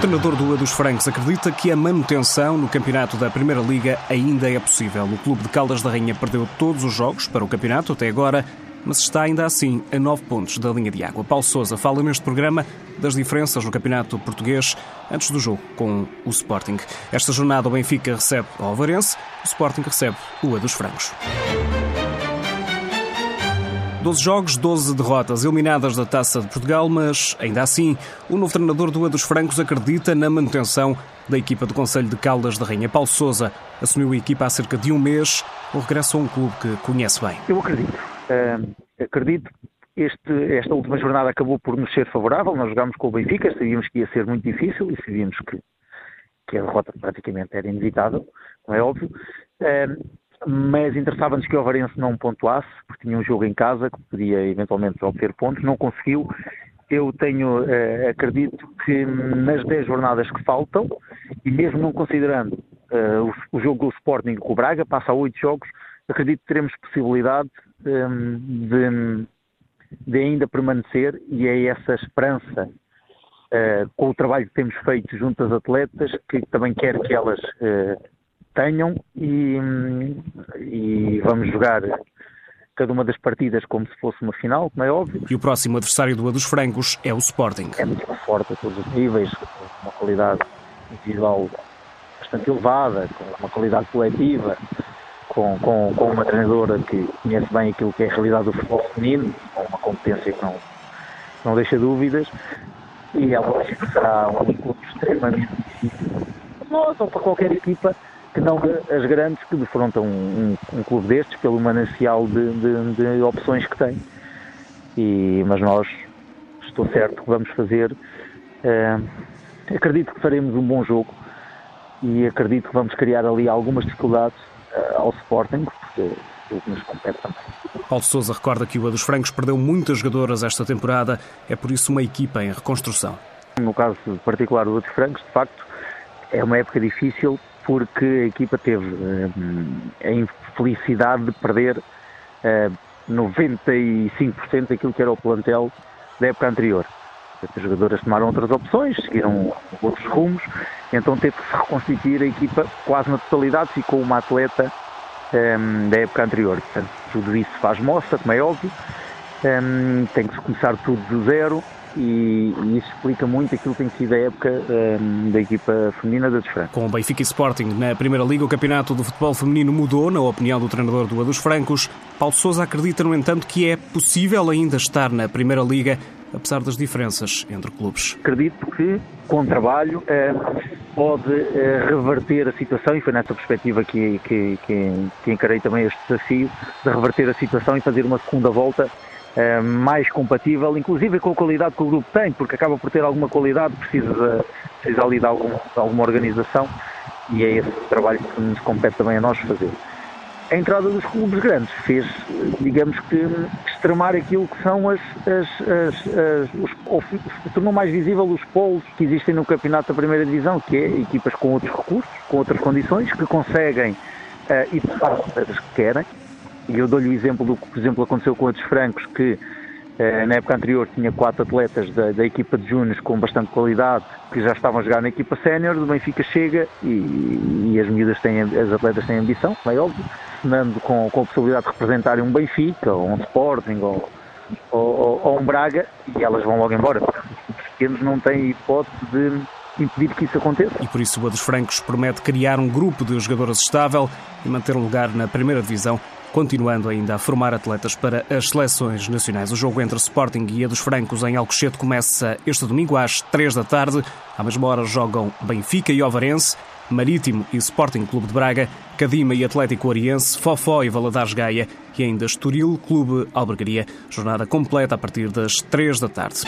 treinador do A dos Francos acredita que a manutenção no campeonato da Primeira Liga ainda é possível. O clube de Caldas da Rainha perdeu todos os jogos para o campeonato até agora, mas está ainda assim a nove pontos da linha de água. Paulo Sousa fala neste programa das diferenças no campeonato português antes do jogo com o Sporting. Esta jornada o Benfica recebe o Alvarense, o Sporting recebe o A dos Francos. 12 jogos, 12 derrotas, eliminadas da Taça de Portugal, mas ainda assim, o novo treinador do A dos Francos acredita na manutenção da equipa do Conselho de Caldas da Rainha. Paulo Sousa assumiu a equipa há cerca de um mês, o regresso a um clube que conhece bem. Eu acredito. Uh, acredito. Este, esta última jornada acabou por nos ser favorável. Nós jogámos com o Benfica, sabíamos que ia ser muito difícil e sabíamos que, que a derrota praticamente era inevitável, não é óbvio. Uh, mas interessava-nos que o Avarense não pontuasse, porque tinha um jogo em casa que podia eventualmente obter pontos, não conseguiu. Eu tenho, eh, acredito que nas 10 jornadas que faltam, e mesmo não considerando eh, o, o, jogo do Sporting com o Braga, passa a 8 jogos, acredito que teremos possibilidade eh, de, de, ainda permanecer, e é essa esperança, com o trabalho que temos feito junto às atletas, que também quero que elas tenham e, e vamos jogar cada uma das partidas como se fosse uma final, como é óbvio. E o próximo adversário do A dos Francos é o Sporting. É muito forte a todos os níveis, com uma qualidade individual bastante elevada, com uma qualidade coletiva, com, com, com uma treinadora que conhece bem aquilo que é a realidade do futebol feminino, com uma competência que não, não deixa dúvidas, e é lógico que será um encontro extremamente difícil. Nós ou para qualquer equipa que não as grandes que defrontam um, um, clube destes pelo manancial de, de, de, opções que tem. E, mas nós, estou certo que vamos fazer, uh, acredito que faremos um bom jogo e acredito que vamos criar ali algumas dificuldades uh, ao Sporting, porque o que nos compete também. Paulo Sousa recorda que o A dos Francos perdeu muitas jogadoras esta temporada, é por isso uma equipa em reconstrução. No caso particular do A dos Francos, de facto, é uma época difícil porque a equipa teve uh, a infelicidade de perder uh, 95% daquilo que era o plantel da época anterior. As jogadoras tomaram outras opções, seguiram outros rumos, então teve que se reconstituir a equipa quase na totalidade, ficou uma atleta um, ehm, da época anterior. Portanto, tudo isso faz mostra, como é óbvio, um, tem que se começar tudo do zero, e, e, isso explica muito aquilo que tem sido a época um, da equipa feminina da Desfranco. Com o Benfica e Sporting na Primeira Liga, o campeonato do futebol feminino mudou, na opinião do treinador do A dos Francos. Paulo Sousa acredita, no entanto, que é possível ainda estar na Primeira Liga, apesar das diferenças entre clubes. Acredito que, com trabalho, eh, pode eh, reverter a situação, e foi nessa perspectiva que, que, que, que encarei também este desafio, de reverter a situação e fazer uma segunda volta eh, mais compatível, inclusive com a qualidade que o grupo tem, porque acaba por ter alguma qualidade, precisa, precisa ali de, algum, de alguma organização e é esse trabalho que nos compete também a nós fazer. A entrada dos clubes grandes fez, digamos que, extremar aquilo que são as, as, as, as os, tornou mais visível os polos que existem no campeonato da primeira divisão, que é equipas com outros recursos, com outras condições, que conseguem uh, ir para as que querem, e eu dou-lhe o exemplo do que, por exemplo, aconteceu com outros francos, que eh, na época anterior tinha quatro atletas da, da equipa de Júniors com bastante qualidade, que já estavam a jogar na equipa sénior, do Benfica chega e, e, as miúdas têm, as atletas têm ambição, é óbvio, sonando com, com a possibilidade de representarem um Benfica, ou um Sporting, ou, ou, ou um Braga, e elas vão logo embora. Os pequenos não têm hipótese de impedir que isso aconteça. E por isso o A dos Francos promete criar um grupo de jogadoras estável e manter um lugar na primeira divisão continuando ainda a formar atletas para as seleções nacionais. O jogo entre Sporting e a dos Francos em Alcochete começa este domingo às 3 da tarde. À mesma hora jogam Benfica e Ovarense, Marítimo e Sporting Clube de Braga, Cadima e Atlético Oriense, Fofó e Valadares Gaia e ainda Estoril Clube Albergaria. Jornada completa a partir das 3 da tarde.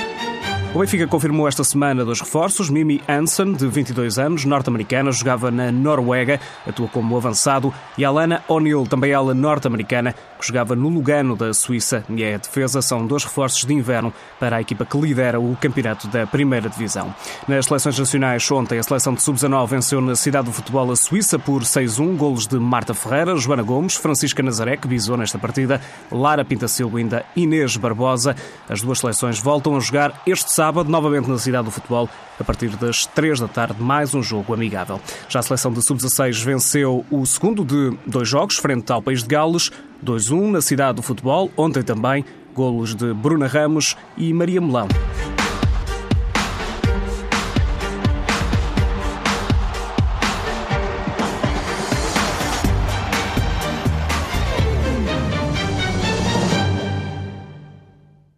O Benfica confirmou esta semana dois reforços. Mimi Hansen, de 22 anos, norte-americana, jogava na Noruega, atua como avançado, e Alana O'Neill, também ela norte-americana, que jogava no Lugano da Suíça. E a defesa são dois reforços de inverno para a equipa que lidera o campeonato da primeira divisão. Nas seleções nacionais, ontem a seleção de sub-19 venceu na cidade do futebol a Suíça por 6-1, golos de Marta Ferreira, Joana Gomes, Francisca Nazaré, que visou nesta partida, Lara Pinta Silva e ainda Inês Barbosa. As duas seleções voltam a jogar este sábado sábado, novamente na cidade do futebol, a partir das 3 da tarde, mais um jogo amigável. Já a seleção de sub-16 venceu o segundo de dois jogos, frente ao País de Gales, 2-1 na cidade do futebol, ontem também, golos de Bruna Ramos e Maria Melão.